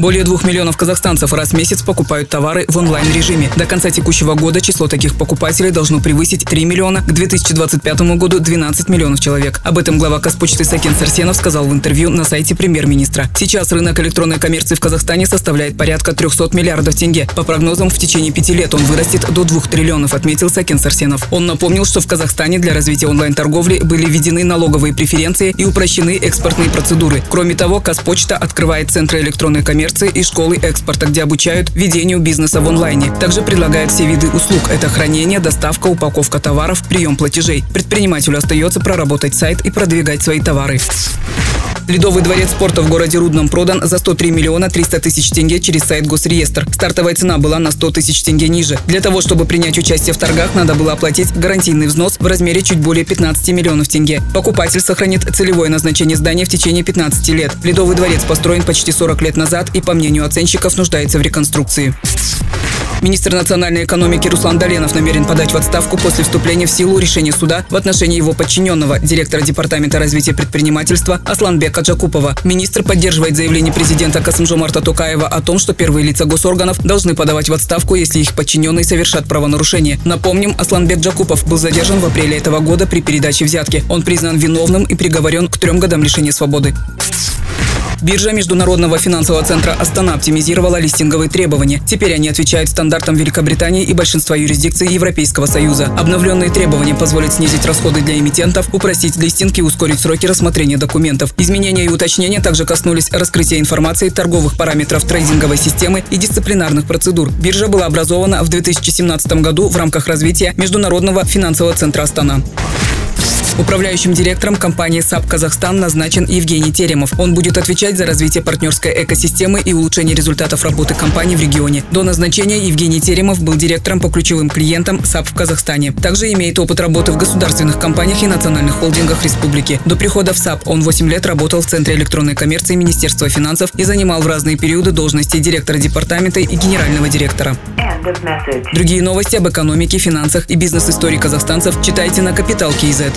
Более двух миллионов казахстанцев раз в месяц покупают товары в онлайн-режиме. До конца текущего года число таких покупателей должно превысить 3 миллиона, к 2025 году 12 миллионов человек. Об этом глава Казпочты Сакен Сарсенов сказал в интервью на сайте премьер-министра. Сейчас рынок электронной коммерции в Казахстане составляет порядка 300 миллиардов тенге. По прогнозам, в течение пяти лет он вырастет до 2 триллионов, отметил Сакен Сарсенов. Он напомнил, что в Казахстане для развития онлайн-торговли были введены налоговые преференции и упрощены экспортные процедуры. Кроме того, Казпочта открывает центры электронной коммерции коммерции и школы экспорта, где обучают ведению бизнеса в онлайне. Также предлагают все виды услуг. Это хранение, доставка, упаковка товаров, прием платежей. Предпринимателю остается проработать сайт и продвигать свои товары. Ледовый дворец спорта в городе Рудном продан за 103 миллиона 300 тысяч тенге через сайт Госреестр. Стартовая цена была на 100 тысяч тенге ниже. Для того, чтобы принять участие в торгах, надо было оплатить гарантийный взнос в размере чуть более 15 миллионов тенге. Покупатель сохранит целевое назначение здания в течение 15 лет. Ледовый дворец построен почти 40 лет назад и, по мнению оценщиков, нуждается в реконструкции. Министр национальной экономики Руслан Доленов намерен подать в отставку после вступления в силу решения суда в отношении его подчиненного, директора Департамента развития предпринимательства Асланбека Джакупова. Министр поддерживает заявление президента Касымжомарта Тукаева о том, что первые лица госорганов должны подавать в отставку, если их подчиненные совершат правонарушение. Напомним, Асланбек Джакупов был задержан в апреле этого года при передаче взятки. Он признан виновным и приговорен к трем годам лишения свободы. Биржа Международного финансового центра Астана оптимизировала листинговые требования. Теперь они отвечают стандартам Великобритании и большинства юрисдикций Европейского Союза. Обновленные требования позволят снизить расходы для эмитентов, упростить листинг и ускорить сроки рассмотрения документов. Изменения и уточнения также коснулись раскрытия информации, торговых параметров трейдинговой системы и дисциплинарных процедур. Биржа была образована в 2017 году в рамках развития Международного финансового центра Астана. Управляющим директором компании SAP Казахстан назначен Евгений Теремов. Он будет отвечать за развитие партнерской экосистемы и улучшение результатов работы компании в регионе. До назначения Евгений Теремов был директором по ключевым клиентам SAP в Казахстане. Также имеет опыт работы в государственных компаниях и национальных холдингах республики. До прихода в SAP он 8 лет работал в Центре электронной коммерции Министерства финансов и занимал в разные периоды должности директора департамента и генерального директора. Другие новости об экономике, финансах и бизнес-истории казахстанцев читайте на Капитал Киезет.